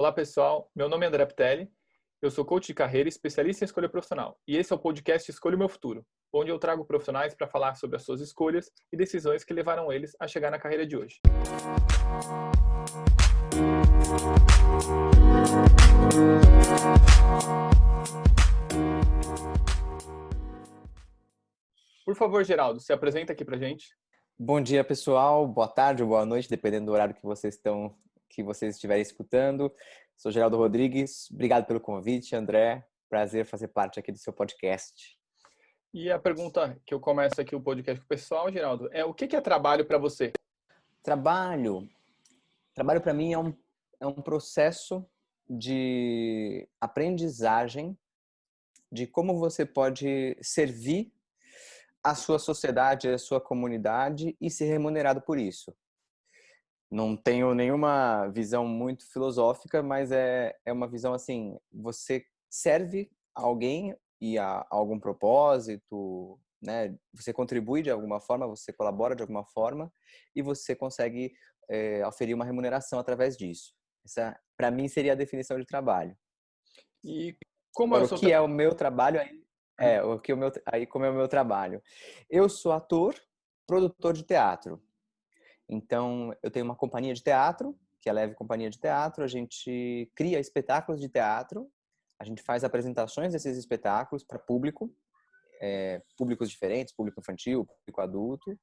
Olá pessoal, meu nome é André Ptelli, eu sou coach de carreira especialista em escolha profissional e esse é o podcast Escolha o Meu Futuro, onde eu trago profissionais para falar sobre as suas escolhas e decisões que levaram eles a chegar na carreira de hoje. Por favor, Geraldo, se apresenta aqui para gente. Bom dia, pessoal. Boa tarde ou boa noite, dependendo do horário que vocês estão, que vocês estiverem escutando. Sou Geraldo Rodrigues. Obrigado pelo convite, André. Prazer fazer parte aqui do seu podcast. E a pergunta que eu começo aqui o podcast com o pessoal, Geraldo, é o que é trabalho para você? Trabalho. Trabalho para mim é um, é um processo de aprendizagem de como você pode servir a sua sociedade, a sua comunidade e ser remunerado por isso. Não tenho nenhuma visão muito filosófica, mas é, é uma visão assim: você serve a alguém e a, a algum propósito, né? Você contribui de alguma forma, você colabora de alguma forma e você consegue é, oferir uma remuneração através disso. Essa, para mim, seria a definição de trabalho. E como é o que é o meu trabalho aí é, o que o meu, aí como é o meu trabalho. Eu sou ator, produtor de teatro. Então, eu tenho uma companhia de teatro, que é a Leve Companhia de Teatro. A gente cria espetáculos de teatro. A gente faz apresentações desses espetáculos para público, é, públicos diferentes, público infantil, público adulto.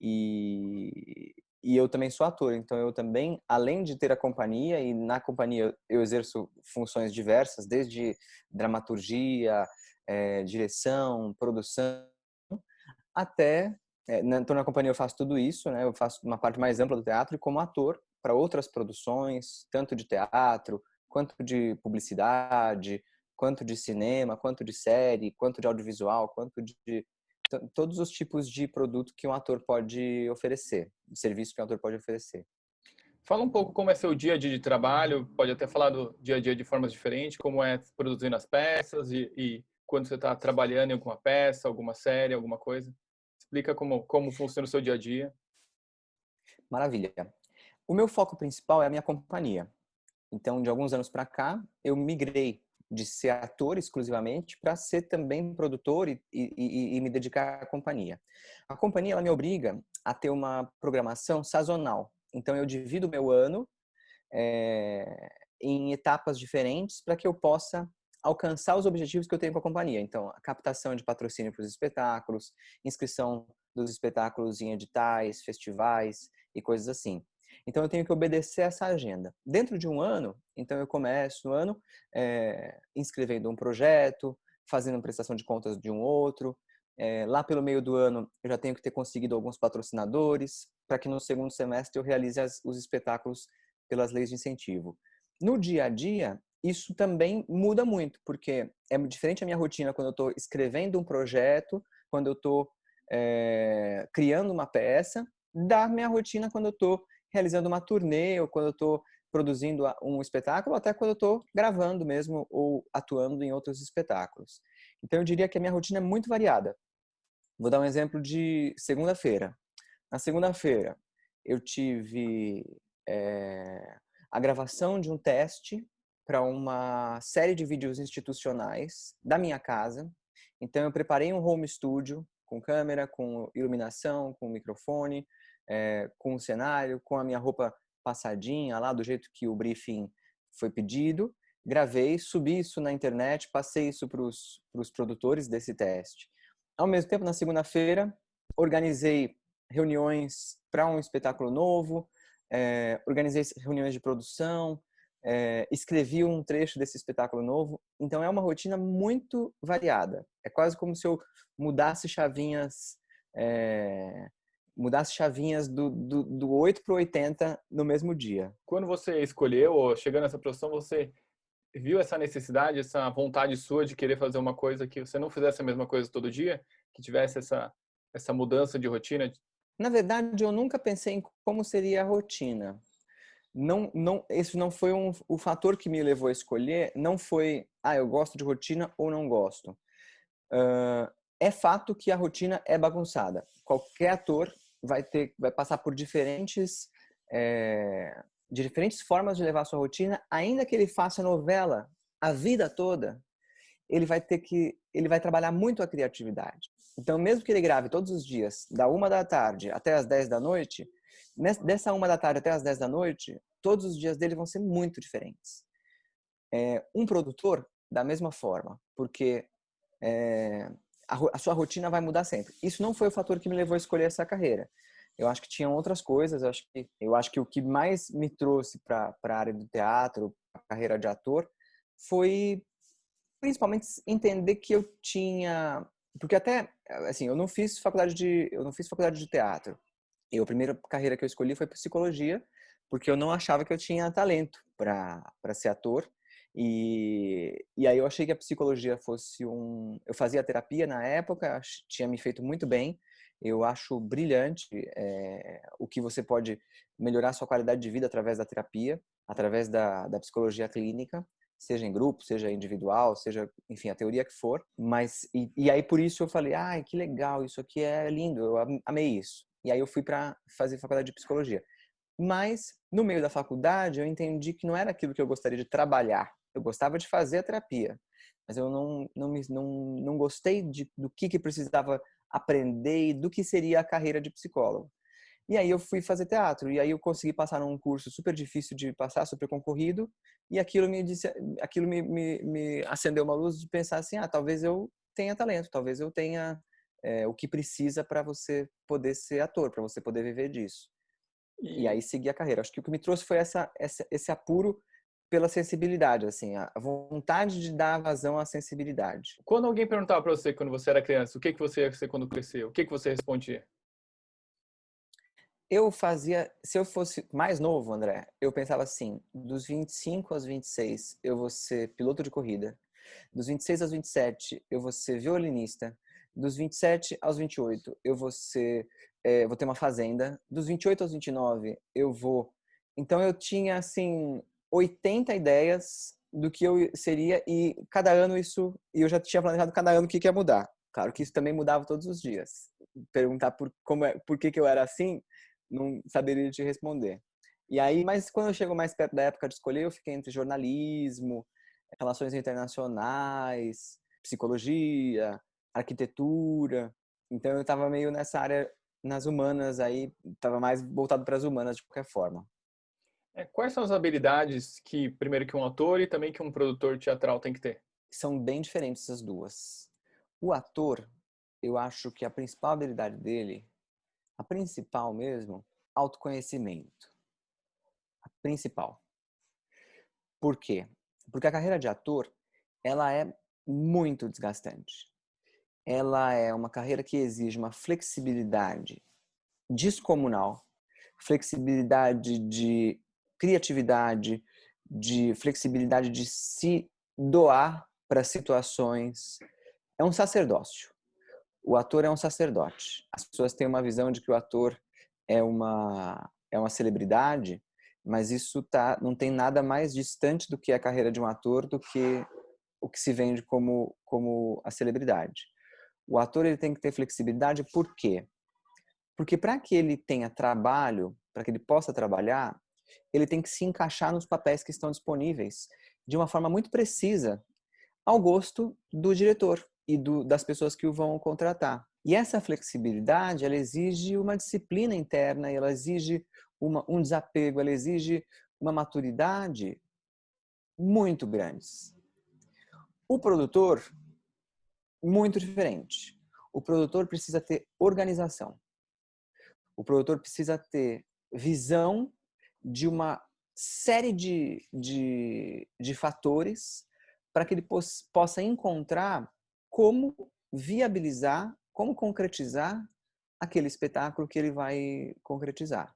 E, e eu também sou ator, então eu também, além de ter a companhia, e na companhia eu exerço funções diversas, desde dramaturgia, é, direção, produção, até é, na, então na companhia eu faço tudo isso, né? Eu faço uma parte mais ampla do teatro e como ator para outras produções, tanto de teatro quanto de publicidade, quanto de cinema, quanto de série, quanto de audiovisual, quanto de todos os tipos de produto que um ator pode oferecer, serviço que um ator pode oferecer. Fala um pouco como é seu dia a dia de trabalho, pode até falar do dia a dia de formas diferentes, como é produzindo as peças e, e quando você está trabalhando em alguma peça, alguma série, alguma coisa? Explica como, como funciona o seu dia a dia. Maravilha. O meu foco principal é a minha companhia. Então, de alguns anos para cá, eu migrei de ser ator exclusivamente para ser também produtor e, e, e, me dedicar à companhia. A companhia ela me obriga a ter uma programação sazonal. Então, eu divido o meu ano é, em etapas diferentes para que eu possa alcançar os objetivos que eu tenho com a companhia. Então, a captação de patrocínio para os espetáculos, inscrição dos espetáculos em editais, festivais e coisas assim. Então, eu tenho que obedecer essa agenda. Dentro de um ano, então eu começo o ano é, inscrevendo um projeto, fazendo prestação de contas de um outro. É, lá pelo meio do ano, eu já tenho que ter conseguido alguns patrocinadores para que no segundo semestre eu realize as, os espetáculos pelas leis de incentivo. No dia a dia, isso também muda muito, porque é diferente a minha rotina quando eu estou escrevendo um projeto, quando eu estou é, criando uma peça, da minha rotina quando eu estou realizando uma turnê ou quando eu estou produzindo um espetáculo, até quando eu estou gravando mesmo ou atuando em outros espetáculos. Então eu diria que a minha rotina é muito variada. Vou dar um exemplo de segunda-feira. Na segunda-feira eu tive é, a gravação de um teste para uma série de vídeos institucionais da minha casa. Então eu preparei um home studio com câmera, com iluminação, com microfone, é, com cenário, com a minha roupa passadinha lá do jeito que o briefing foi pedido. Gravei, subi isso na internet, passei isso para os produtores desse teste. Ao mesmo tempo, na segunda-feira, organizei reuniões para um espetáculo novo, é, organizei reuniões de produção, é, escrevi um trecho desse espetáculo novo. Então é uma rotina muito variada. É quase como se eu mudasse chavinhas, é, mudasse chavinhas do, do, do 8 para o 80 no mesmo dia. Quando você escolheu, ou chegando nessa profissão, você viu essa necessidade, essa vontade sua de querer fazer uma coisa que você não fizesse a mesma coisa todo dia, que tivesse essa, essa mudança de rotina? Na verdade, eu nunca pensei em como seria a rotina não, não, esse não foi um, o fator que me levou a escolher, não foi, ah, eu gosto de rotina ou não gosto. Uh, é fato que a rotina é bagunçada. Qualquer ator vai ter, vai passar por diferentes é, diferentes formas de levar sua rotina, ainda que ele faça novela a vida toda, ele vai ter que, ele vai trabalhar muito a criatividade. Então, mesmo que ele grave todos os dias, da uma da tarde até as 10 da noite, dessa uma da tarde até as 10 da noite, todos os dias dele vão ser muito diferentes. É, um produtor, da mesma forma, porque é, a, a, sua rotina vai mudar sempre. Isso não foi o fator que me levou a escolher essa carreira. Eu acho que tinham outras coisas. Eu acho que, eu acho que o que mais me trouxe para a área do teatro, a carreira de ator, foi principalmente entender que eu tinha, porque até assim, eu não fiz faculdade de, eu não fiz faculdade de teatro. Eu a primeira carreira que eu escolhi foi psicologia, porque eu não achava que eu tinha talento para para ser ator. E, e aí eu achei que a psicologia fosse um. Eu fazia terapia na época, tinha me feito muito bem. Eu acho brilhante é, o que você pode melhorar sua qualidade de vida através da terapia, através da, da psicologia clínica, seja em grupo, seja individual, seja, enfim, a teoria que for. Mas, e, e aí por isso eu falei, ai, que legal, isso aqui é lindo, eu amei isso. E aí eu fui para fazer faculdade de psicologia. Mas, no meio da faculdade, eu entendi que não era aquilo que eu gostaria de trabalhar. Eu gostava de fazer a terapia, mas eu não, não, me, não, não gostei de, do que, que precisava aprender e do que seria a carreira de psicólogo. E aí eu fui fazer teatro e aí eu consegui passar num curso super difícil de passar, super concorrido, e aquilo me disse, aquilo me, me, me acendeu uma luz de pensar assim, ah, talvez eu tenha talento, talvez eu tenha é, o que precisa para você poder ser ator, para você poder viver disso. E... e aí seguir a carreira. Acho que o que me trouxe foi essa, essa esse apuro pela sensibilidade, assim, a vontade de dar vazão à sensibilidade. Quando alguém perguntava para você quando você era criança, o que que você ia ser quando crescer, o que que você respondia? Eu fazia, se eu fosse mais novo, André, eu pensava assim, dos 25 aos 26 eu vou ser piloto de corrida. Dos 26 aos 27 eu vou ser violinista. Dos 27 aos 28 eu vou ser é, vou ter uma fazenda. Dos 28 aos 29 eu vou então eu tinha assim 80 ideias do que eu seria e cada ano isso e eu já tinha planejado cada ano o que, ia mudar. Claro que isso também mudava todos os dias. Perguntar por como é, por que que eu era assim, não saberia te responder. E aí, mas quando eu chego mais perto da época de escolher, eu fiquei entre jornalismo, relações internacionais, psicologia, arquitetura. Então eu estava meio nessa área nas humanas aí, estava mais voltado para as humanas de qualquer forma. É, quais são as habilidades que, primeiro, que um ator e também que um produtor teatral tem que ter? São bem diferentes as duas. O ator, eu acho que a principal habilidade dele, a principal mesmo, autoconhecimento. A principal. Por quê? Porque a carreira de ator, ela é muito desgastante. Ela é uma carreira que exige uma flexibilidade descomunal, flexibilidade de criatividade, de flexibilidade de se doar para situações. É um sacerdócio. O ator é um sacerdote. As pessoas têm uma visão de que o ator é uma é uma celebridade, mas isso tá não tem nada mais distante do que a carreira de um ator do que o que se vende como como a celebridade. O ator ele tem que ter flexibilidade, por quê? Porque para que ele tenha trabalho, para que ele possa trabalhar, ele tem que se encaixar nos papéis que estão disponíveis de uma forma muito precisa ao gosto do diretor e do, das pessoas que o vão contratar. E essa flexibilidade, ela exige uma disciplina interna, ela exige uma, um desapego, ela exige uma maturidade muito grandes. O produtor, muito diferente. O produtor precisa ter organização. O produtor precisa ter visão de uma série de, de, de fatores para que ele possa encontrar como viabilizar, como concretizar aquele espetáculo que ele vai concretizar.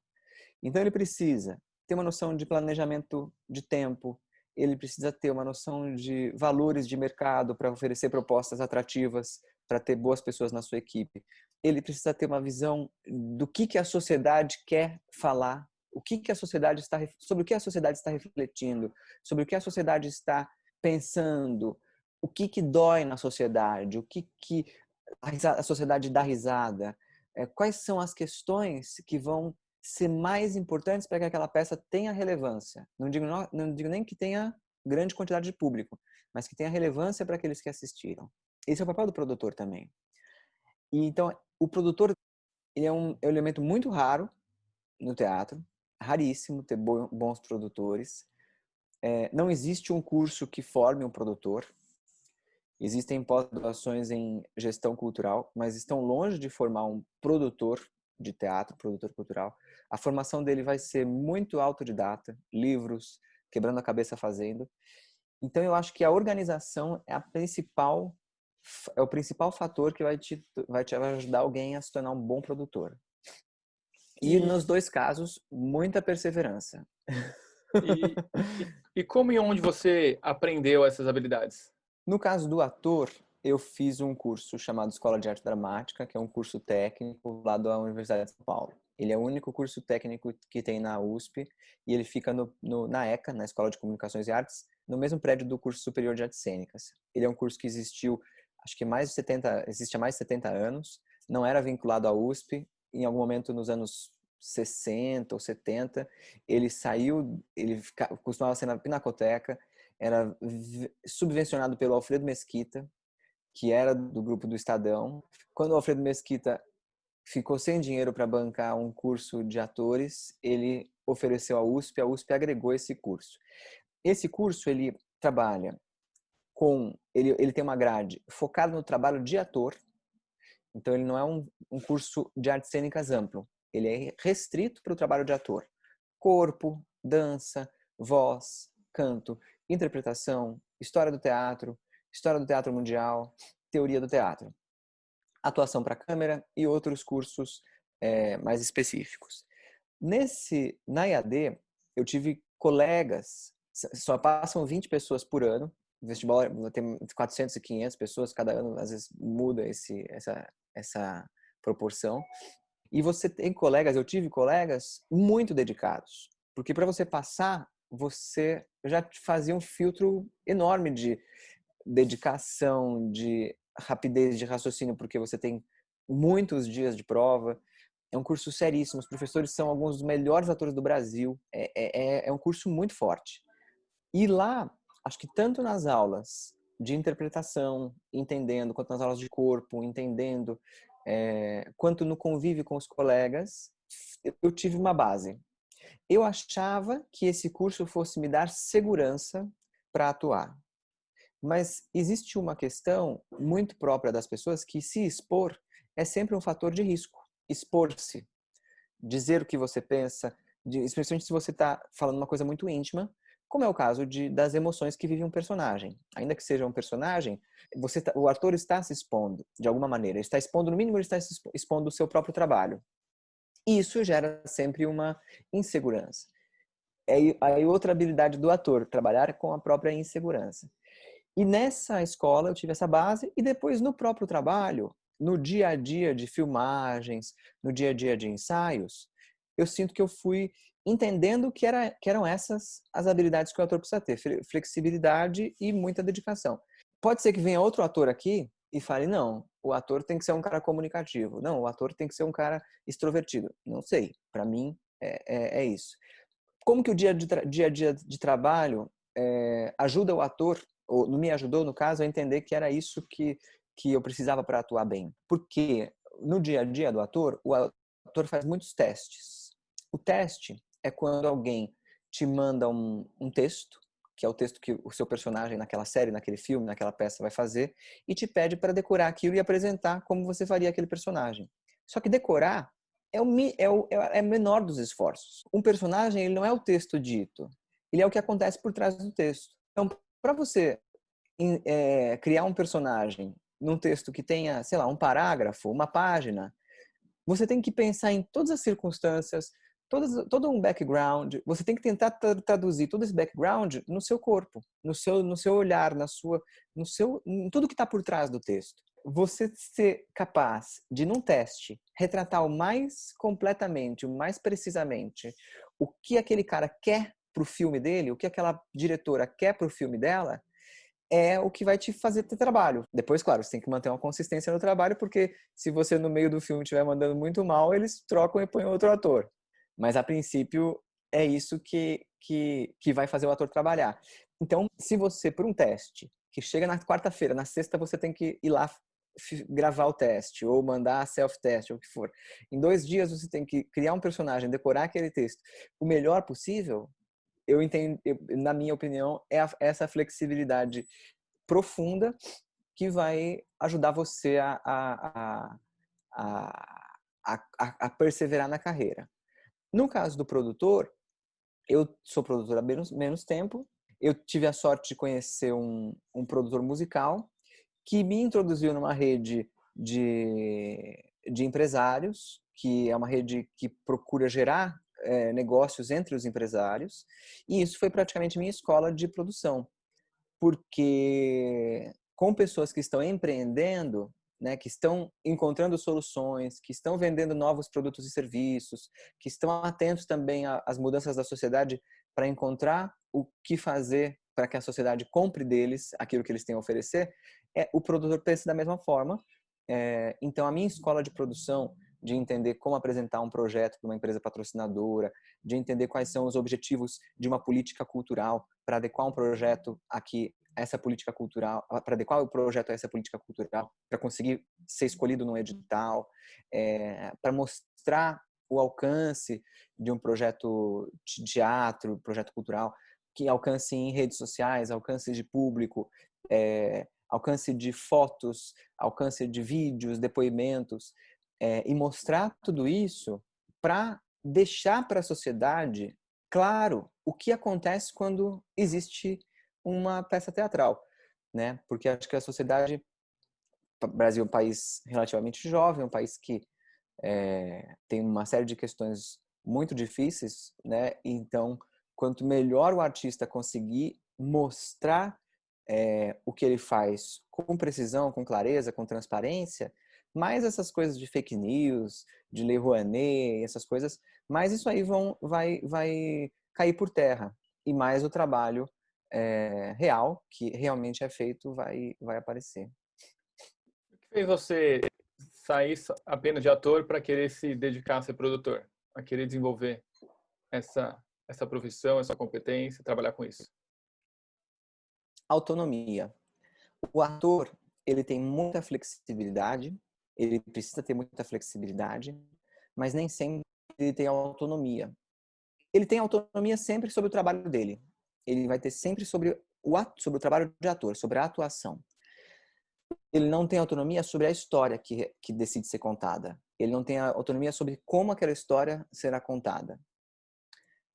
Então ele precisa ter uma noção de planejamento de tempo, ele precisa ter uma noção de valores de mercado para oferecer propostas atrativas, para ter boas pessoas na sua equipe. Ele precisa ter uma visão do que, que a sociedade quer falar o que, que a sociedade está sobre o que a sociedade está refletindo, sobre o que a sociedade está pensando, o que que dói na sociedade, o que que a sociedade dá risada, é, quais são as questões que vão ser mais importantes para que aquela peça tenha relevância. Não digo, não, digo nem que tenha grande quantidade de público, mas que tenha relevância para aqueles que assistiram. Esse é o papel do produtor também. E então, o produtor é um, é um elemento muito raro no teatro, raríssimo ter bons produtores. É, não existe um curso que forme um produtor. Existem pós-graduações em gestão cultural, mas estão longe de formar um produtor de teatro, produtor cultural. A formação dele vai ser muito autodidata, livros, quebrando a cabeça fazendo. Então eu acho que a organização é a principal é o principal fator que vai te vai te ajudar alguém a se tornar um bom produtor. E, e nos dois casos, muita perseverança. E, e, e como e onde você aprendeu essas habilidades? No caso do ator, eu fiz um curso chamado Escola de Arte Dramática, que é um curso técnico lá da Universidade de São Paulo. Ele é o único curso técnico que tem na USP e ele fica no, no, na ECA, na Escola de Comunicações e Artes, no mesmo prédio do curso superior de Artes Cênicas. Ele é um curso que existiu, acho que mais de 70, existe há mais de 70 anos, não era vinculado à USP. Em algum momento nos anos 60 ou 70, ele saiu, ele costumava ser na Pinacoteca, era subvencionado pelo Alfredo Mesquita, que era do grupo do Estadão. Quando o Alfredo Mesquita ficou sem dinheiro para bancar um curso de atores, ele ofereceu à USP, a USP agregou esse curso. Esse curso ele trabalha com ele, ele tem uma grade focada no trabalho de ator. Então ele não é um, um curso de artes cênicas amplo. Ele é restrito para o trabalho de ator. Corpo, dança, voz, canto, interpretação, história do teatro, História do Teatro Mundial, Teoria do Teatro, Atuação para Câmera e outros cursos é, mais específicos. Nesse, na IAD, eu tive colegas, só passam 20 pessoas por ano, vestibular tem 400 e 500 pessoas cada ano, às vezes muda esse, essa, essa proporção. E você tem colegas, eu tive colegas muito dedicados, porque para você passar, você já fazia um filtro enorme de dedicação, de rapidez de raciocínio, porque você tem muitos dias de prova. É um curso seríssimo. Os professores são alguns dos melhores atores do Brasil. É, é, é, é um curso muito forte. E lá, acho que tanto nas aulas de interpretação, entendendo, quanto nas aulas de corpo, entendendo, é, quanto no convívio com os colegas, eu tive uma base. Eu achava que esse curso fosse me dar segurança para atuar. Mas existe uma questão muito própria das pessoas que se expor é sempre um fator de risco. Expor-se, dizer o que você pensa, especialmente se você está falando uma coisa muito íntima, como é o caso de, das emoções que vive um personagem. Ainda que seja um personagem, você tá, o ator está se expondo de alguma maneira. Ele está expondo, no mínimo, ele está expondo o seu próprio trabalho. E isso gera sempre uma insegurança. É aí outra habilidade do ator, trabalhar com a própria insegurança. E nessa escola eu tive essa base e depois no próprio trabalho, no dia a dia de filmagens, no dia a dia de ensaios, eu sinto que eu fui entendendo que, era, que eram essas as habilidades que o ator precisa ter, flexibilidade e muita dedicação. Pode ser que venha outro ator aqui e fale, não, o ator tem que ser um cara comunicativo, não, o ator tem que ser um cara extrovertido. Não sei, para mim é, é, é, isso. Como que o dia, de dia a dia de trabalho é, ajuda o ator ou me ajudou, no caso, a entender que era isso que, que eu precisava para atuar bem. Porque no dia a dia do ator, o ator faz muitos testes. O teste é quando alguém te manda um, um texto, que é o texto que o seu personagem naquela série, naquele filme, naquela peça vai fazer, e te pede para decorar aquilo e apresentar como você faria aquele personagem. Só que decorar é o, é o, é o menor dos esforços. Um personagem ele não é o texto dito, ele é o que acontece por trás do texto. Então, para você é, criar um personagem num texto que tenha, sei lá, um parágrafo, uma página, você tem que pensar em todas as circunstâncias, todas, todo um background. Você tem que tentar traduzir todo esse background no seu corpo, no seu, no seu olhar, na sua, no seu, em tudo que está por trás do texto. Você ser capaz de, num teste, retratar o mais completamente, o mais precisamente, o que aquele cara quer para o filme dele, o que aquela diretora quer para o filme dela, é o que vai te fazer ter trabalho. Depois, claro, você tem que manter uma consistência no trabalho, porque se você no meio do filme estiver mandando muito mal, eles trocam e põem outro ator. Mas a princípio é isso que, que, que vai fazer o ator trabalhar. Então, se você, por um teste, que chega na quarta-feira, na sexta você tem que ir lá gravar o teste ou mandar self-test ou o que for. Em dois dias você tem que criar um personagem, decorar aquele texto o melhor possível. Eu entendo, eu, na minha opinião, é a, essa flexibilidade profunda que vai ajudar você a, a, a, perseverar na carreira. No caso do produtor, eu sou produtor há menos, menos tempo. Eu tive a sorte de conhecer um, um produtor musical que me introduziu numa rede de, de empresários, que é uma rede que procura gerar é, negócios entre os empresários. E isso foi praticamente minha escola de produção, porque com pessoas que estão empreendendo, né, que estão encontrando soluções, que estão vendendo novos produtos e serviços, que estão atentos também às mudanças da sociedade para encontrar o que fazer para que a sociedade compre deles aquilo que eles têm a oferecer, é, o produtor pensa da mesma forma. É, então, a minha escola de produção, de entender como apresentar um projeto para uma empresa patrocinadora, de entender quais são os objetivos de uma política cultural para adequar um projeto aqui essa política cultural, para adequar o projeto a essa política cultural, para conseguir ser escolhido no edital, é, para mostrar o alcance de um projeto de teatro, projeto cultural, que alcance em redes sociais, alcance de público, é, alcance de fotos, alcance de vídeos, depoimentos, é, e mostrar tudo isso para deixar para a sociedade claro o que acontece quando existe uma peça teatral, né? Porque acho que a sociedade, Brasil é um país relativamente jovem, um país que é, tem uma série de questões muito difíceis, né? Então, quanto melhor o artista conseguir mostrar é, o que ele faz com precisão, com clareza, com transparência, mais essas coisas de fake news, de Lei Rouanet, essas coisas, mais isso aí vão, vai, vai cair por terra e mais o trabalho é, real, que realmente é feito, vai, vai aparecer. O que fez você sair apenas de ator para querer se dedicar a ser produtor, a querer desenvolver essa, essa profissão, essa competência, trabalhar com isso? Autonomia. O ator, ele tem muita flexibilidade, ele precisa ter muita flexibilidade, mas nem sempre ele tem autonomia. Ele tem autonomia sempre sobre o trabalho dele ele vai ter sempre sobre o, ato, sobre o trabalho de ator, sobre a atuação. Ele não tem autonomia sobre a história que, que decide ser contada. Ele não tem autonomia sobre como aquela história será contada.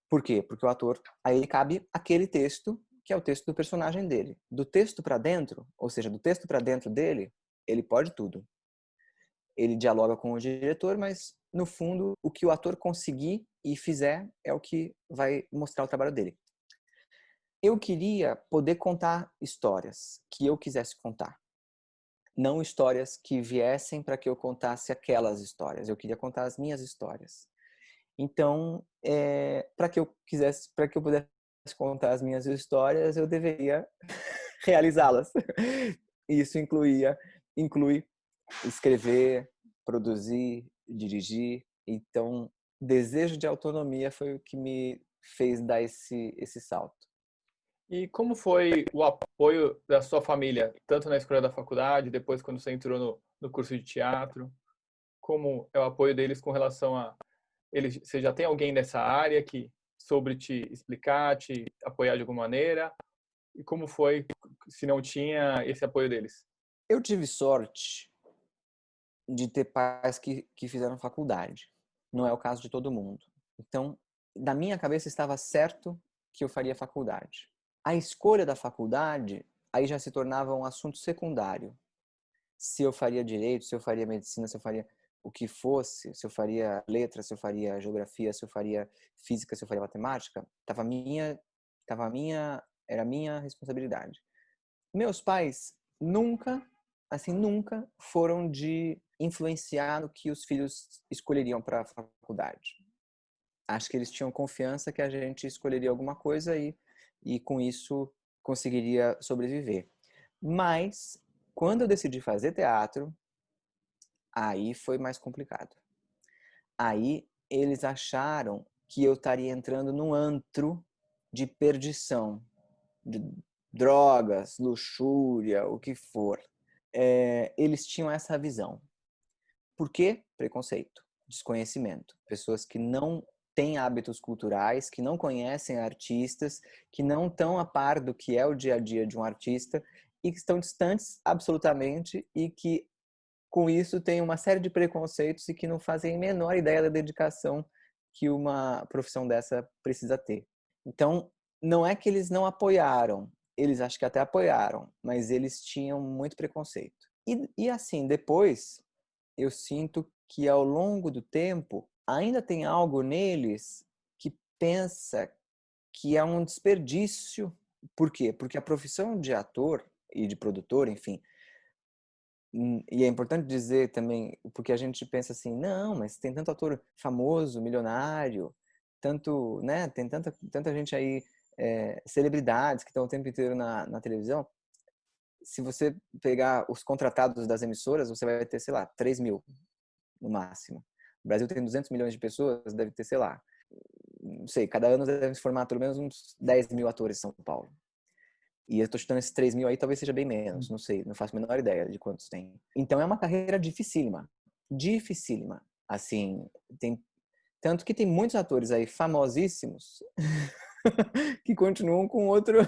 Por quê? Porque o ator, aí cabe aquele texto que é o texto do personagem dele. Do texto para dentro, ou seja, do texto para dentro dele, ele pode tudo. Ele dialoga com o diretor, mas no fundo, o que o ator conseguir e fizer é o que vai mostrar o trabalho dele eu queria poder contar histórias que eu quisesse contar. Não histórias que viessem para que eu contasse aquelas histórias. Eu queria contar as minhas histórias. Então, é, para que eu quisesse, para que eu pudesse contar as minhas histórias, eu deveria realizá-las. Isso incluía, inclui escrever, produzir, dirigir. Então, desejo de autonomia foi o que me fez dar esse esse salto. E como foi o apoio da sua família, tanto na escolha da faculdade, depois quando você entrou no, no curso de teatro? Como é o apoio deles com relação a eles? Você já tem alguém nessa área que soube te explicar, te apoiar de alguma maneira? E como foi se não tinha esse apoio deles? Eu tive sorte de ter pais que, que fizeram faculdade. Não é o caso de todo mundo. Então, na minha cabeça estava certo que eu faria faculdade. A escolha da faculdade aí já se tornava um assunto secundário. Se eu faria direito, se eu faria medicina, se eu faria o que fosse, se eu faria letras, se eu faria geografia, se eu faria física, se eu faria matemática, tava minha, tava minha, era minha responsabilidade. Meus pais nunca, assim, nunca foram de influenciar no que os filhos escolheriam para a faculdade. Acho que eles tinham confiança que a gente escolheria alguma coisa e e com isso conseguiria sobreviver. Mas quando eu decidi fazer teatro, aí foi mais complicado. Aí eles acharam que eu estaria entrando num antro de perdição, de drogas, luxúria, o que for. É, eles tinham essa visão. Por quê? Preconceito, desconhecimento. Pessoas que não têm hábitos culturais, que não conhecem artistas, que não estão a par do que é o dia a dia de um artista e que estão distantes absolutamente e que com isso têm uma série de preconceitos e que não fazem a menor ideia da dedicação que uma profissão dessa precisa ter. Então, não é que eles não apoiaram, eles acho que até apoiaram, mas eles tinham muito preconceito. E, e assim, depois, eu sinto que ao longo do tempo, ainda tem algo neles que pensa que é um desperdício. Por quê? Porque a profissão de ator e de produtor, enfim, hum, e é importante dizer também, porque a gente pensa assim, não, mas tem tanto ator famoso, milionário, tanto, né, tem tanta, tanta gente aí, é, celebridades que estão o tempo inteiro na, na televisão. Se você pegar os contratados das emissoras, você vai ter, sei lá, 3 mil no máximo. O Brasil tem 200 milhões de pessoas, deve ter, sei lá, não sei, cada ano deve se formar pelo menos uns 10 mil atores em São Paulo. E eu tô chutando esses 3 mil aí, talvez seja bem menos, não sei, não faço a menor ideia de quantos tem. Então é uma carreira dificílima, dificílima. Assim, tem tanto que tem muitos atores aí famosíssimos que continuam com outro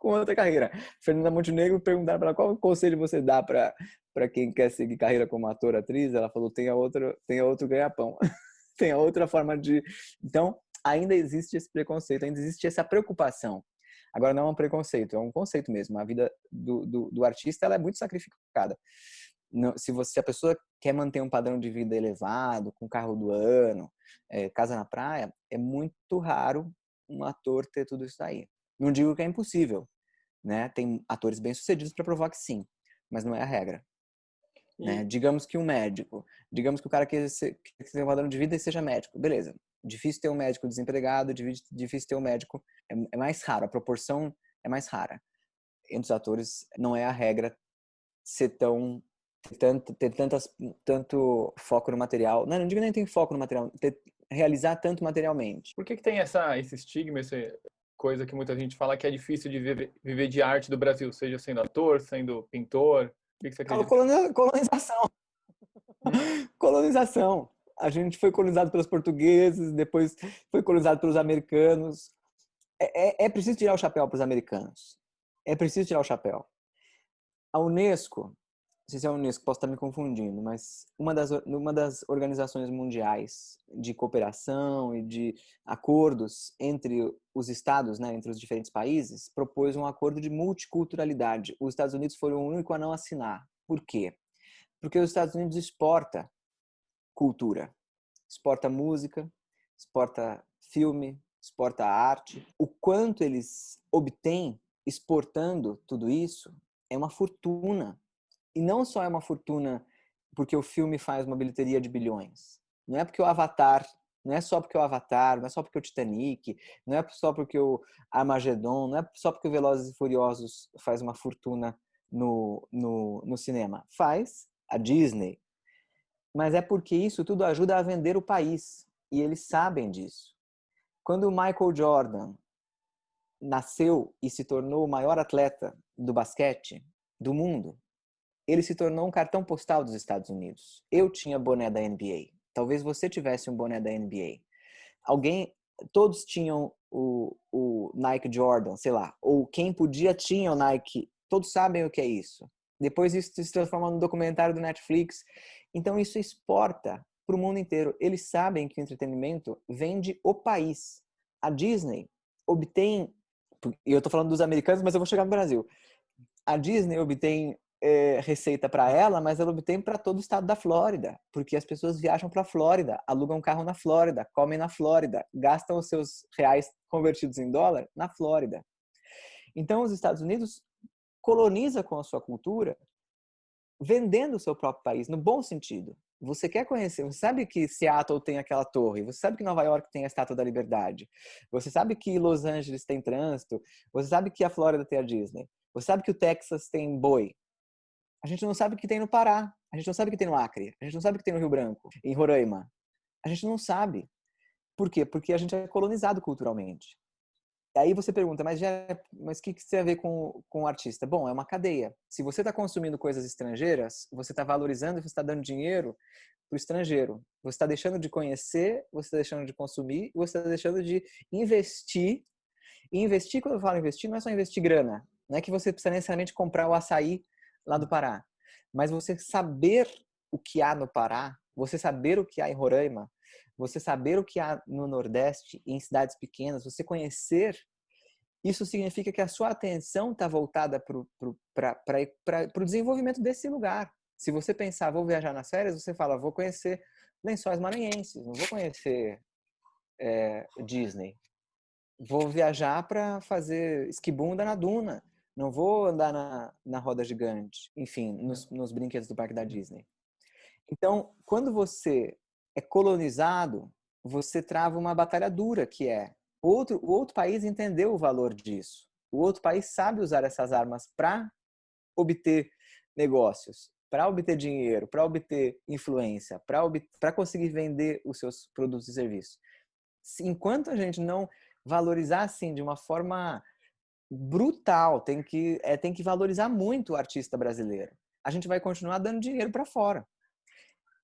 com outra carreira. Fernanda Montenegro perguntaram para ela qual conselho você dá para quem quer seguir carreira como ator, atriz. Ela falou: tenha outro, tenha outro ganha-pão, tenha outra forma de. Então, ainda existe esse preconceito, ainda existe essa preocupação. Agora, não é um preconceito, é um conceito mesmo. A vida do, do, do artista ela é muito sacrificada. Não, se você se a pessoa quer manter um padrão de vida elevado, com carro do ano, é, casa na praia, é muito raro um ator ter tudo isso aí. Não digo que é impossível, né? Tem atores bem-sucedidos para provar que sim, mas não é a regra. Né? Digamos que um médico, digamos que o cara que tem um padrão de vida e seja médico, beleza. Difícil ter um médico desempregado, difícil ter um médico, é, é mais raro, a proporção é mais rara. Entre os atores, não é a regra ser tão ter tanto, ter tantas, tanto foco no material. Não, não digo nem tem foco no material, ter, realizar tanto materialmente. Por que, que tem essa, esse estigma, essa coisa que muita gente fala que é difícil de viver, viver de arte do Brasil, seja sendo ator, sendo pintor? O que, que você acredita? Colonização. colonização. A gente foi colonizado pelos portugueses, depois foi colonizado pelos americanos. É, é, é preciso tirar o chapéu para os americanos. É preciso tirar o chapéu. A Unesco sei se é a Unesco, posso estar me confundindo, mas uma das, uma das organizações mundiais de cooperação e de acordos entre os estados, né, entre os diferentes países, propôs um acordo de multiculturalidade. Os Estados Unidos foram o único a não assinar. Por quê? Porque os Estados Unidos exporta cultura, exporta música, exporta filme, exporta arte. O quanto eles obtêm exportando tudo isso é uma fortuna e não só é uma fortuna porque o filme faz uma bilheteria de bilhões. Não é porque o Avatar, não é só porque o Avatar, não é só porque o Titanic, não é só porque o Armagedon, não é só porque o Velozes e Furiosos faz uma fortuna no, no, no cinema. Faz a Disney. Mas é porque isso tudo ajuda a vender o país. E eles sabem disso. Quando o Michael Jordan nasceu e se tornou o maior atleta do basquete do mundo, ele se tornou um cartão postal dos Estados Unidos. Eu tinha boné da NBA. Talvez você tivesse um boné da NBA. Alguém, todos tinham o, o Nike Jordan, sei lá, ou quem podia tinha o Nike. Todos sabem o que é isso. Depois isso se transforma num documentário do Netflix. Então isso exporta para o mundo inteiro. Eles sabem que o entretenimento vende o país. A Disney obtém, e eu estou falando dos americanos, mas eu vou chegar no Brasil. A Disney obtém é, receita para ela, mas ela obtém para todo o estado da Flórida, porque as pessoas viajam para a Flórida, alugam um carro na Flórida, comem na Flórida, gastam os seus reais convertidos em dólar na Flórida. Então, os Estados Unidos coloniza com a sua cultura, vendendo o seu próprio país, no bom sentido. Você quer conhecer, você sabe que Seattle tem aquela torre, você sabe que Nova York tem a Estátua da Liberdade, você sabe que Los Angeles tem trânsito, você sabe que a Flórida tem a Disney, você sabe que o Texas tem boi, a gente não sabe o que tem no Pará, a gente não sabe o que tem no Acre, a gente não sabe o que tem no Rio Branco, em Roraima. A gente não sabe. Por quê? Porque a gente é colonizado culturalmente. Aí você pergunta, mas já, mas o que, que tem a ver com, com o artista? Bom, é uma cadeia. Se você está consumindo coisas estrangeiras, você está valorizando e você está dando dinheiro para o estrangeiro. Você está deixando de conhecer, você está deixando de consumir, você está deixando de investir. E investir, quando eu falo investir, não é só investir grana. Não é que você precisa necessariamente comprar o açaí lá do Pará. Mas você saber o que há no Pará, você saber o que há em Roraima, você saber o que há no Nordeste, em cidades pequenas, você conhecer, isso significa que a sua atenção está voltada para o desenvolvimento desse lugar. Se você pensar, vou viajar nas férias, você fala, vou conhecer lençóis maranhenses, não vou conhecer é, Disney. Vou viajar para fazer esquibunda na duna. Não vou andar na, na roda gigante. Enfim, nos, nos brinquedos do parque da Disney. Então, quando você é colonizado, você trava uma batalha dura, que é outro, o outro país entendeu o valor disso. O outro país sabe usar essas armas para obter negócios, para obter dinheiro, para obter influência, para conseguir vender os seus produtos e serviços. Enquanto a gente não valorizar assim de uma forma brutal, tem que é, tem que valorizar muito o artista brasileiro. A gente vai continuar dando dinheiro para fora.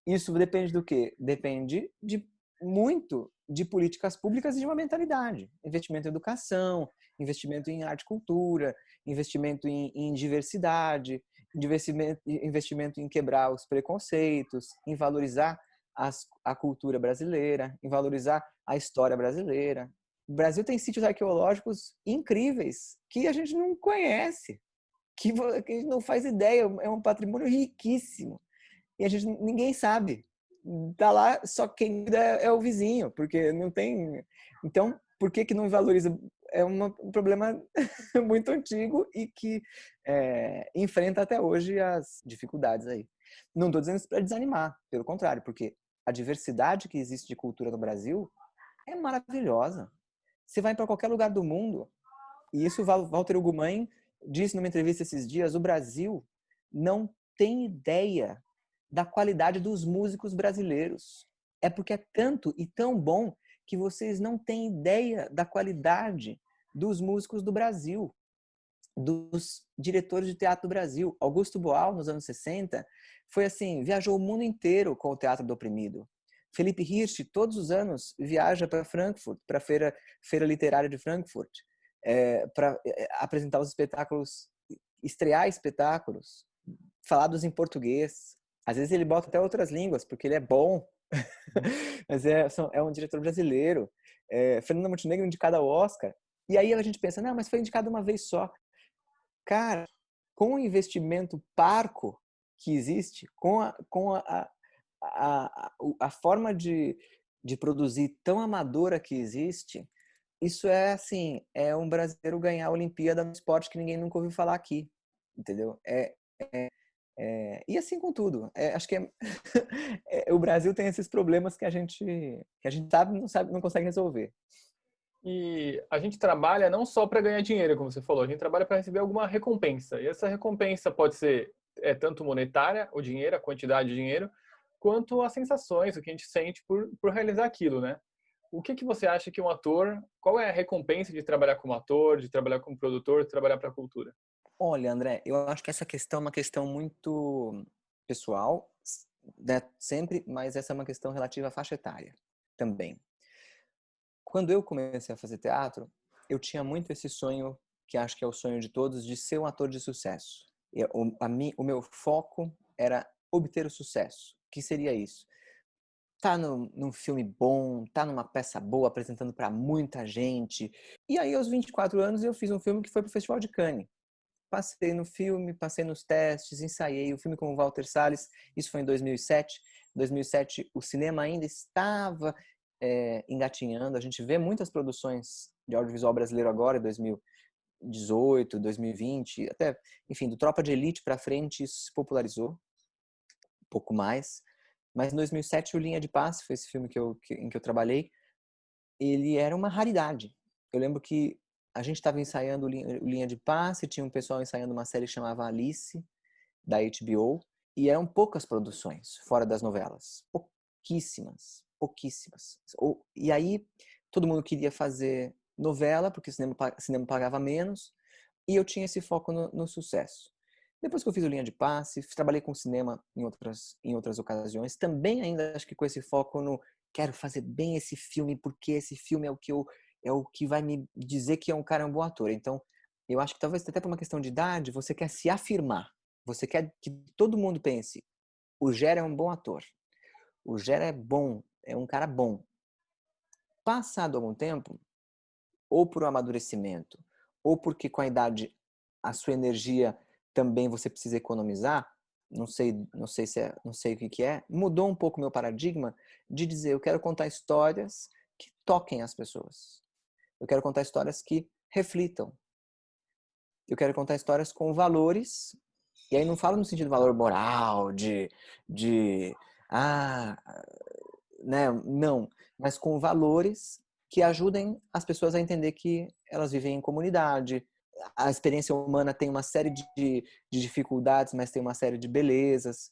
Isso depende do quê? Depende de muito de políticas públicas e de uma mentalidade. Investimento em educação, investimento em arte e cultura, investimento em, em diversidade, investimento, investimento em quebrar os preconceitos, em valorizar as, a cultura brasileira, em valorizar a história brasileira. O Brasil tem sítios arqueológicos incríveis que a gente não conhece, que, que a gente não faz ideia, é um patrimônio riquíssimo e a gente ninguém sabe. Tá lá, só quem é, é o vizinho, porque não tem. Então, por que que não valoriza? É um problema muito antigo e que é, enfrenta até hoje as dificuldades aí. Não estou dizendo isso para desanimar, pelo contrário, porque a diversidade que existe de cultura no Brasil é maravilhosa. Você vai para qualquer lugar do mundo, e isso Walter Ugumãe disse numa entrevista esses dias, o Brasil não tem ideia da qualidade dos músicos brasileiros. É porque é tanto e tão bom que vocês não têm ideia da qualidade dos músicos do Brasil, dos diretores de teatro do Brasil. Augusto Boal, nos anos 60, foi assim, viajou o mundo inteiro com o Teatro do Oprimido. Felipe Hirsch, todos os anos, viaja para Frankfurt, para a feira, feira Literária de Frankfurt, é, para é, apresentar os espetáculos, estrear espetáculos, falados em português, às vezes ele bota até outras línguas, porque ele é bom. Mas é, é um diretor brasileiro. É, Fernando Montenegro indicado ao Oscar. E aí a gente pensa, não, mas foi indicado uma vez só. Cara, com o investimento parco que existe, com a, com a, a, a forma de, de produzir tão amadora que existe, isso é assim, é um brasileiro ganhar a Olimpíada no esporte que ninguém nunca ouviu falar aqui, entendeu? É, é, é, e assim com tudo. É, acho que é, é, o Brasil tem esses problemas que a gente que a gente sabe não sabe não consegue resolver. E a gente trabalha não só para ganhar dinheiro, como você falou, a gente trabalha para receber alguma recompensa. E essa recompensa pode ser é tanto monetária, o dinheiro, a quantidade de dinheiro, quanto as sensações, o que a gente sente por, por realizar aquilo, né? O que, que você acha que um ator, qual é a recompensa de trabalhar como ator, de trabalhar como produtor, de trabalhar para a cultura? Olha, André, eu acho que essa questão é uma questão muito pessoal, né? sempre, mas essa é uma questão relativa à faixa etária também. Quando eu comecei a fazer teatro, eu tinha muito esse sonho, que acho que é o sonho de todos, de ser um ator de sucesso. Eu, a mim, o meu foco era obter o sucesso. Que seria isso? Tá no, num filme bom, tá numa peça boa, apresentando para muita gente. E aí, aos 24 anos, eu fiz um filme que foi pro Festival de Cannes passei no filme, passei nos testes, ensaiei o filme com o Walter Salles, isso foi em 2007. Em 2007 o cinema ainda estava é, engatinhando, a gente vê muitas produções de audiovisual brasileiro agora, 2018, 2020, até, enfim, do Tropa de Elite para frente isso se popularizou um pouco mais. Mas em 2007 o Linha de Passe foi esse filme que eu, que, em que eu trabalhei, ele era uma raridade. Eu lembro que a gente estava ensaiando linha de passe, tinha um pessoal ensaiando uma série que chamava Alice, da HBO, e eram poucas produções fora das novelas, pouquíssimas. pouquíssimas. E aí todo mundo queria fazer novela, porque o cinema, cinema pagava menos, e eu tinha esse foco no, no, sucesso. Depois que eu fiz o Linha de Passe, trabalhei com cinema em outras, em outras ocasiões, também ainda acho que com esse foco no quero fazer bem esse filme, porque esse filme é o que eu é o que vai me dizer que é um cara é um bom ator. Então, eu acho que talvez até por uma questão de idade, você quer se afirmar. Você quer que todo mundo pense, o Gera é um bom ator. O Gera é bom, é um cara bom. Passado algum tempo, ou por um amadurecimento, ou porque com a idade a sua energia também você precisa economizar, não sei, não sei se é, não sei o que que é, mudou um pouco meu paradigma de dizer, eu quero contar histórias que toquem as pessoas. Eu quero contar histórias que reflitam. Eu quero contar histórias com valores, e aí não falo no sentido valor moral, de, de ah, né, não, mas com valores que ajudem as pessoas a entender que elas vivem em comunidade. A experiência humana tem uma série de, de dificuldades, mas tem uma série de belezas.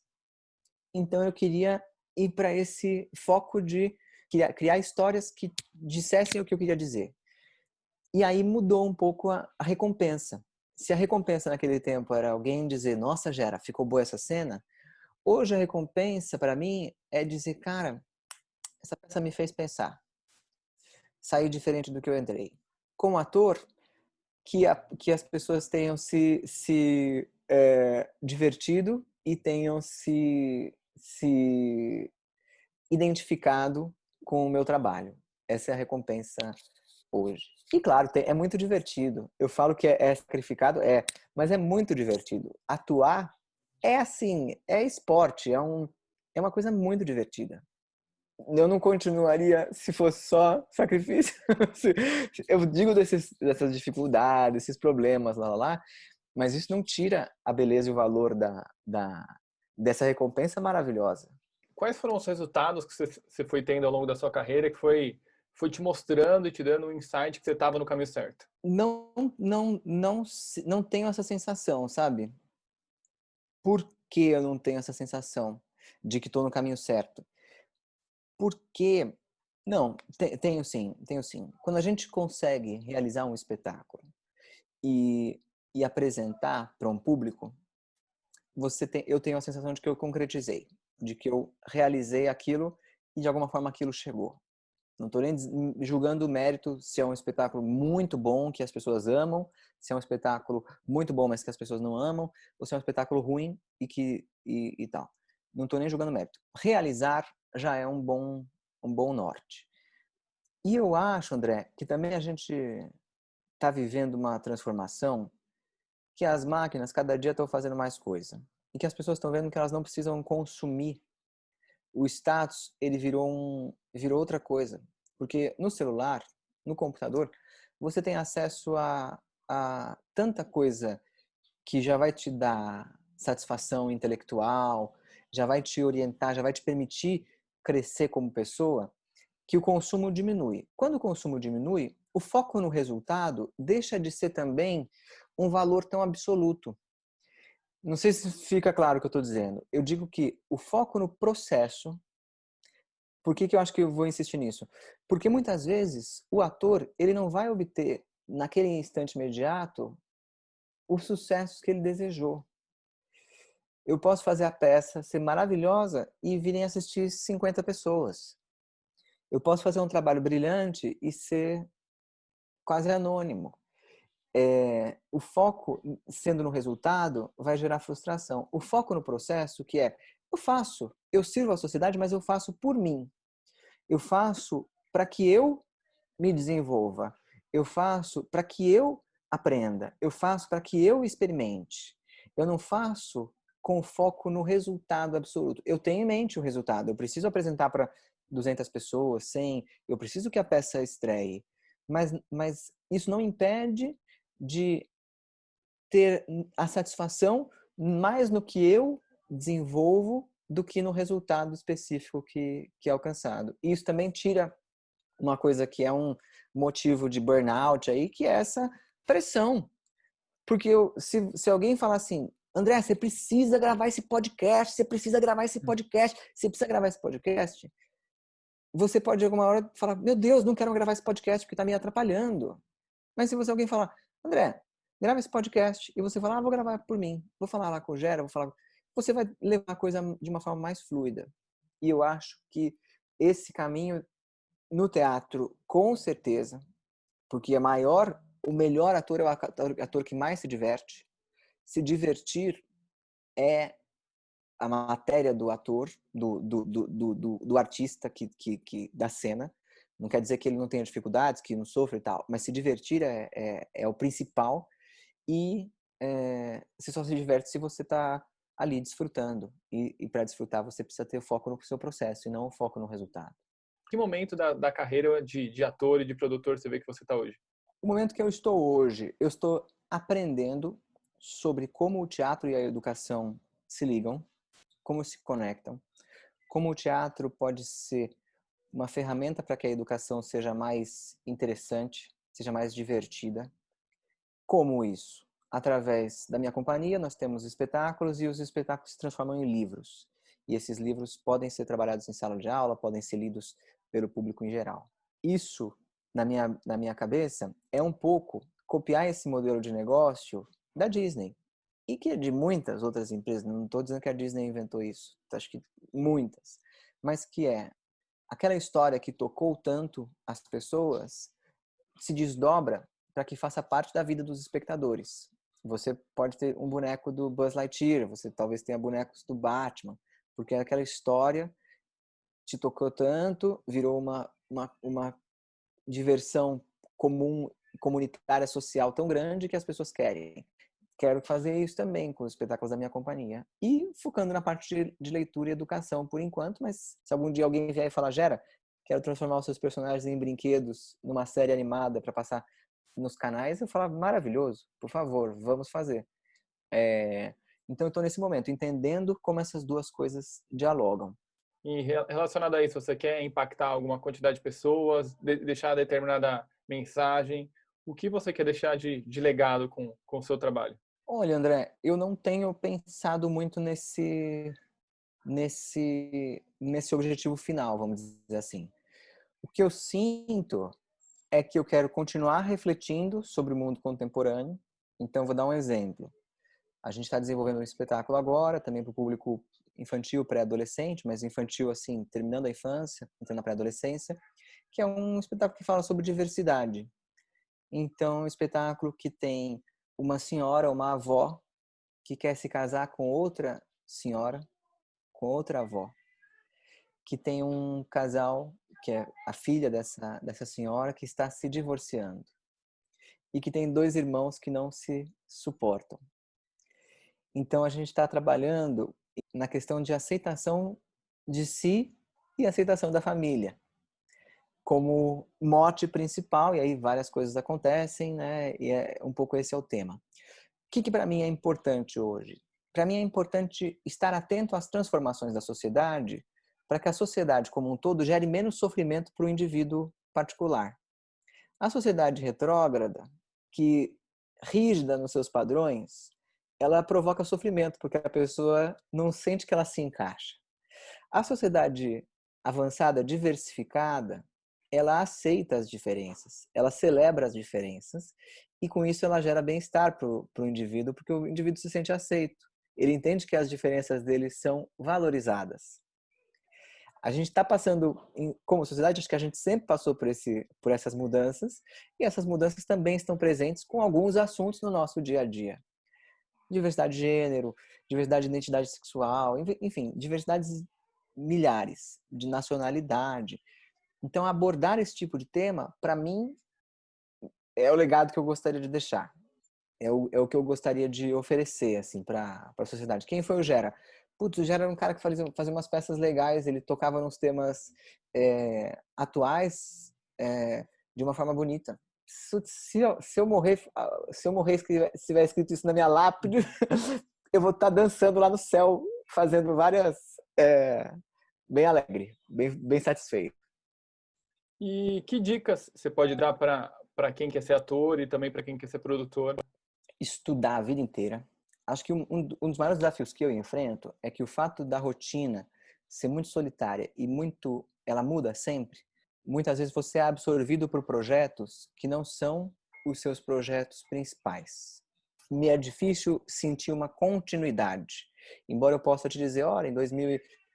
Então eu queria ir para esse foco de criar, criar, histórias que dissessem o que eu queria dizer. E aí mudou um pouco a, a recompensa. Se a recompensa naquele tempo era alguém dizer, nossa, Gera, ficou boa essa cena, hoje a recompensa para mim é dizer, cara, essa peça me fez pensar sair diferente do que eu entrei. Como ator, que, a, que as pessoas tenham se, se é, divertido e tenham se, se identificado com o meu trabalho. Essa é a recompensa hoje. E claro, tem, é muito divertido. Eu falo que é, é sacrificado, é, mas é muito divertido. Atuar é assim, é esporte, é, um, é uma coisa muito divertida eu não continuaria se fosse só sacrifício. eu digo desses, dessas dificuldades, esses problemas, lá, lá, lá, mas isso não tira a beleza e o valor da, da, dessa recompensa maravilhosa. Quais foram os resultados que você foi tendo ao longo da sua carreira que foi, foi te mostrando e te dando um insight que você estava no caminho certo? Não, não, não, não tenho essa sensação, sabe? Por que eu não tenho essa sensação de que estou no caminho certo? Porque não, tenho sim, tenho sim. Quando a gente consegue realizar um espetáculo e, e apresentar para um público, você tem, eu tenho a sensação de que eu concretizei, de que eu realizei aquilo e de alguma forma aquilo chegou. Não estou nem julgando o mérito se é um espetáculo muito bom que as pessoas amam, se é um espetáculo muito bom mas que as pessoas não amam, ou se é um espetáculo ruim e que e, e tal. Não estou nem julgando mérito. Realizar já é um bom, um bom norte. E eu acho, André, que também a gente está vivendo uma transformação que as máquinas cada dia estão fazendo mais coisa e que as pessoas estão vendo que elas não precisam consumir. O status ele virou um virou outra coisa, porque no celular, no computador, você tem acesso a, a tanta coisa que já vai te dar satisfação intelectual, já vai te orientar, já vai te permitir crescer como pessoa, que o consumo diminui. Quando o consumo diminui, o foco no resultado deixa de ser também um valor tão absoluto. Não sei se fica claro o que eu estou dizendo. Eu digo que o foco no processo. Por que, que eu acho que eu vou insistir nisso? Porque muitas vezes o ator ele não vai obter naquele instante imediato os sucessos que ele desejou eu posso fazer a peça ser maravilhosa e virem assistir 50 pessoas. Eu posso fazer um trabalho brilhante e ser quase anônimo. É, o foco, sendo no resultado, vai gerar frustração. O foco no processo, que é, eu faço, eu sirvo à sociedade, mas eu faço por mim. Eu faço para que eu me desenvolva. Eu faço para que eu aprenda. Eu faço para que eu experimente. Eu não faço com foco no resultado absoluto. Eu tenho em mente o resultado, eu preciso apresentar para 200 pessoas, 100, eu preciso que a peça estreie. Mas, mas isso não impede de ter a satisfação mais no que eu desenvolvo do que no resultado específico que, que é alcançado. Isso também tira uma coisa que é um motivo de burnout aí, que é essa pressão. Porque eu, se, se alguém falar assim, André, você precisa gravar esse podcast, você precisa gravar esse hum. podcast, você precisa gravar esse podcast. você pode alguma hora falar, meu Deus, não quero gravar esse podcast porque está me atrapalhando. Mas se você alguém falar, André, grava esse podcast e você falar, ah, vou gravar por mim, vou falar lá com o Gera, vou falar, você vai levar a coisa de uma forma mais fluida. E eu acho que esse caminho no teatro, com certeza, porque a maior, o melhor ator é o ator que mais se diverte. Se divertir é a matéria do ator, do, do, do, do, do artista que, que, que, da cena. Não quer dizer que ele não tenha dificuldades, que não sofra e tal, mas se divertir é, é, é o principal e é, você só se diverte se você está ali desfrutando. E, e para desfrutar você precisa ter foco no seu processo e não o foco no resultado. Que momento da, da carreira de, de ator e de produtor você vê que você está hoje? O momento que eu estou hoje, eu estou aprendendo sobre como o teatro e a educação se ligam, como se conectam, como o teatro pode ser uma ferramenta para que a educação seja mais interessante, seja mais divertida. Como isso? Através da minha companhia, nós temos espetáculos e os espetáculos se transformam em livros. E esses livros podem ser trabalhados em sala de aula, podem ser lidos pelo público em geral. Isso, na minha, na minha cabeça, é um pouco copiar esse modelo de negócio da Disney. E que é de muitas outras empresas, não estou dizendo que a Disney inventou isso, acho que muitas. Mas que é aquela história que tocou tanto as pessoas se desdobra para que faça parte da vida dos espectadores. Você pode ter um boneco do Buzz Lightyear, você talvez tenha bonecos do Batman, porque aquela história te tocou tanto, virou uma, uma, uma diversão comum, comunitária, social tão grande que as pessoas querem. Quero fazer isso também com os espetáculos da minha companhia. E focando na parte de, de leitura e educação por enquanto, mas se algum dia alguém vier e falar, Gera, quero transformar os seus personagens em brinquedos numa série animada para passar nos canais, eu falo, maravilhoso, por favor, vamos fazer. É... Então eu estou nesse momento, entendendo como essas duas coisas dialogam. E relacionado a isso, você quer impactar alguma quantidade de pessoas, de, deixar determinada mensagem? O que você quer deixar de, de legado com, com o seu trabalho? Olha, André, eu não tenho pensado muito nesse, nesse, nesse objetivo final, vamos dizer assim. O que eu sinto é que eu quero continuar refletindo sobre o mundo contemporâneo. Então, vou dar um exemplo. A gente está desenvolvendo um espetáculo agora, também para o público infantil, pré-adolescente, mas infantil assim, terminando a infância, entrando na pré-adolescência, que é um espetáculo que fala sobre diversidade. Então, um espetáculo que tem uma senhora, uma avó, que quer se casar com outra senhora, com outra avó, que tem um casal, que é a filha dessa, dessa senhora, que está se divorciando, e que tem dois irmãos que não se suportam. Então, a gente está trabalhando na questão de aceitação de si e aceitação da família como mote principal e aí várias coisas acontecem, né? E é um pouco esse é o tema. O que, que para mim é importante hoje? Para mim é importante estar atento às transformações da sociedade para que a sociedade como um todo gere menos sofrimento para o indivíduo particular. A sociedade retrógrada, que rígida nos seus padrões, ela provoca sofrimento, porque a pessoa não sente que ela se encaixa. A sociedade avançada, diversificada, ela aceita as diferenças, ela celebra as diferenças e com isso ela gera bem-estar para o indivíduo, porque o indivíduo se sente aceito. Ele entende que as diferenças dele são valorizadas. A gente está passando, em, como sociedade, acho que a gente sempre passou por, esse, por essas mudanças e essas mudanças também estão presentes com alguns assuntos no nosso dia a dia diversidade de gênero, diversidade de identidade sexual, enfim, diversidades milhares de nacionalidade. Então, abordar esse tipo de tema, para mim, é o legado que eu gostaria de deixar. É o, é o que eu gostaria de oferecer, assim, para a sociedade. Quem foi o Gera? Putz, o Gera era um cara que fazia, fazia umas peças legais, ele tocava nos temas é, atuais é, de uma forma bonita se eu, se eu morrer, se eu morrer se tiver escrito isso na minha lápide, eu vou estar dançando lá no céu, fazendo várias, é, bem alegre, bem, bem satisfeito. E que dicas você pode dar para quem quer ser ator e também para quem quer ser produtor? Estudar a vida inteira. Acho que um, um dos maiores desafios que eu enfrento é que o fato da rotina ser muito solitária e muito ela muda sempre. Muitas vezes você é absorvido por projetos que não são os seus projetos principais. Me é difícil sentir uma continuidade. Embora eu possa te dizer, olha, em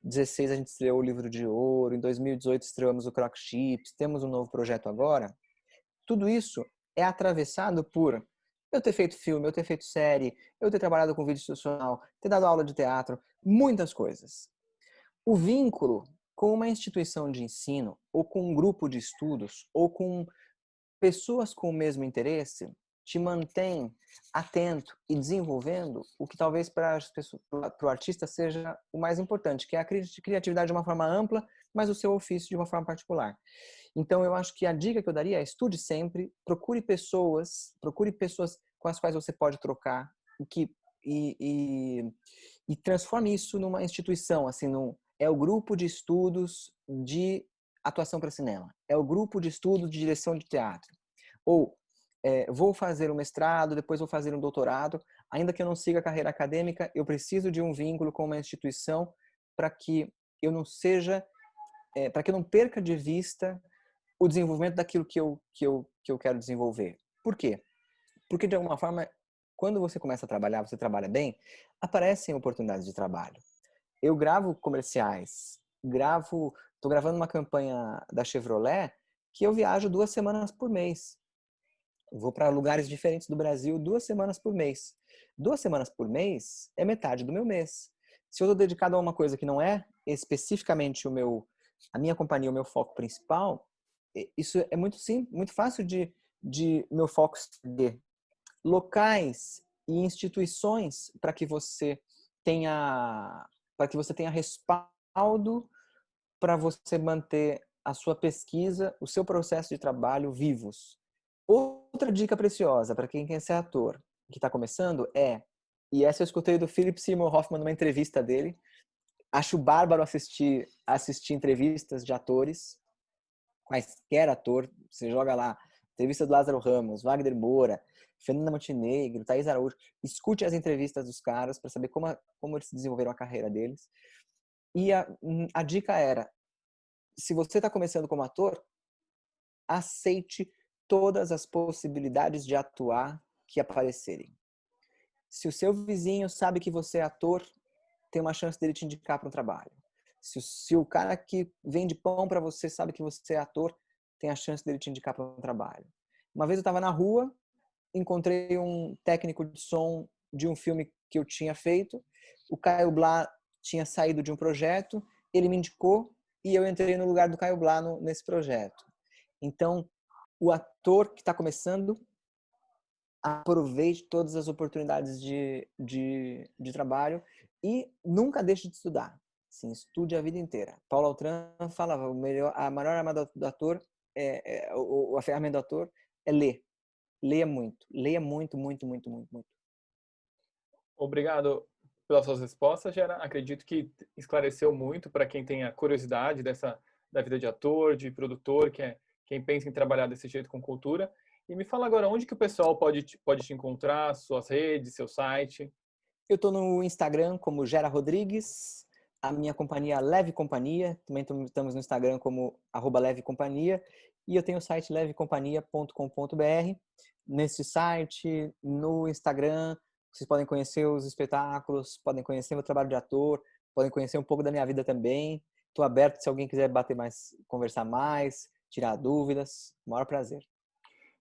2016 a gente estreou o Livro de Ouro, em 2018 estreamos o Croc Chips, temos um novo projeto agora. Tudo isso é atravessado por eu ter feito filme, eu ter feito série, eu ter trabalhado com vídeo institucional, ter dado aula de teatro, muitas coisas. O vínculo com uma instituição de ensino, ou com um grupo de estudos, ou com pessoas com o mesmo interesse, te mantém atento e desenvolvendo o que talvez para o artista seja o mais importante, que é a criatividade de uma forma ampla, mas o seu ofício de uma forma particular. Então, eu acho que a dica que eu daria é estude sempre, procure pessoas, procure pessoas com as quais você pode trocar que, e, e, e transforme isso numa instituição, assim, num, é o grupo de estudos de atuação para cinema, é o grupo de estudos de direção de teatro, ou é, vou fazer um mestrado, depois vou fazer um doutorado, ainda que eu não siga a carreira acadêmica, eu preciso de um vínculo com uma instituição para que eu não seja, é, para que eu não perca de vista o desenvolvimento daquilo que eu, que eu, que eu quero desenvolver. Por quê? Porque, de alguma forma, quando você começa a trabalhar, você trabalha bem, aparecem oportunidades de trabalho. Eu gravo comerciais, gravo, estou gravando uma campanha da Chevrolet que eu viajo duas semanas por mês. Vou para lugares diferentes do Brasil duas semanas por mês. Duas semanas por mês é metade do meu mês. Se eu estou dedicado a uma coisa que não é especificamente o meu, a minha companhia, o meu foco principal, isso é muito simples, muito fácil de, de meu foco ser locais e instituições para que você tenha para que você tenha respaldo para você manter a sua pesquisa, o seu processo de trabalho vivos. Outra dica preciosa para quem quer ser ator que está começando é, e essa eu escutei do Philip Seymour Hoffman numa entrevista dele. Acho bárbaro assistir assistir entrevistas de atores quaisquer ator, você joga lá, entrevista do Lázaro Ramos, Wagner Moura, Fernanda Montenegro, Thaís Araújo, escute as entrevistas dos caras para saber como, como eles desenvolveram a carreira deles. E a, hum, a dica era, se você está começando como ator, aceite todas as possibilidades de atuar que aparecerem. Se o seu vizinho sabe que você é ator, tem uma chance dele te indicar para um trabalho. Se, se o cara que vende pão para você sabe que você é ator, tem a chance dele te indicar para um trabalho. Uma vez eu estava na rua, encontrei um técnico de som de um filme que eu tinha feito. O Caio Blá tinha saído de um projeto, ele me indicou e eu entrei no lugar do Caio Blá no, nesse projeto. Então, o ator que está começando, aproveite todas as oportunidades de, de, de trabalho e nunca deixe de estudar. Sim, estude a vida inteira. Paulo Altran falava, o melhor, a maior arma do ator, é, é, a ferramenta do ator é ler. Leia muito. Leia muito, muito, muito, muito, muito. Obrigado pelas suas respostas, Gera. Acredito que esclareceu muito para quem tem a curiosidade dessa da vida de ator, de produtor, que é quem pensa em trabalhar desse jeito com cultura. E me fala agora onde que o pessoal pode te, pode te encontrar, suas redes, seu site. Eu estou no Instagram como Gera Rodrigues, a minha companhia Leve Companhia, também estamos no Instagram como arroba Leve Companhia, e eu tenho o site levecompanhia.com.br. Nesse site, no Instagram, vocês podem conhecer os espetáculos, podem conhecer meu trabalho de ator, podem conhecer um pouco da minha vida também. Estou aberto se alguém quiser bater mais, conversar mais, tirar dúvidas, maior prazer.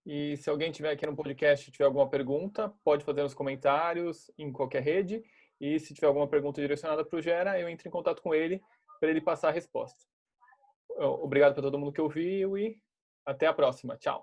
E se alguém tiver aqui no podcast tiver alguma pergunta, pode fazer nos comentários em qualquer rede. E se tiver alguma pergunta direcionada para o Gera, eu entro em contato com ele para ele passar a resposta. Obrigado para todo mundo que ouviu e até a próxima. Tchau.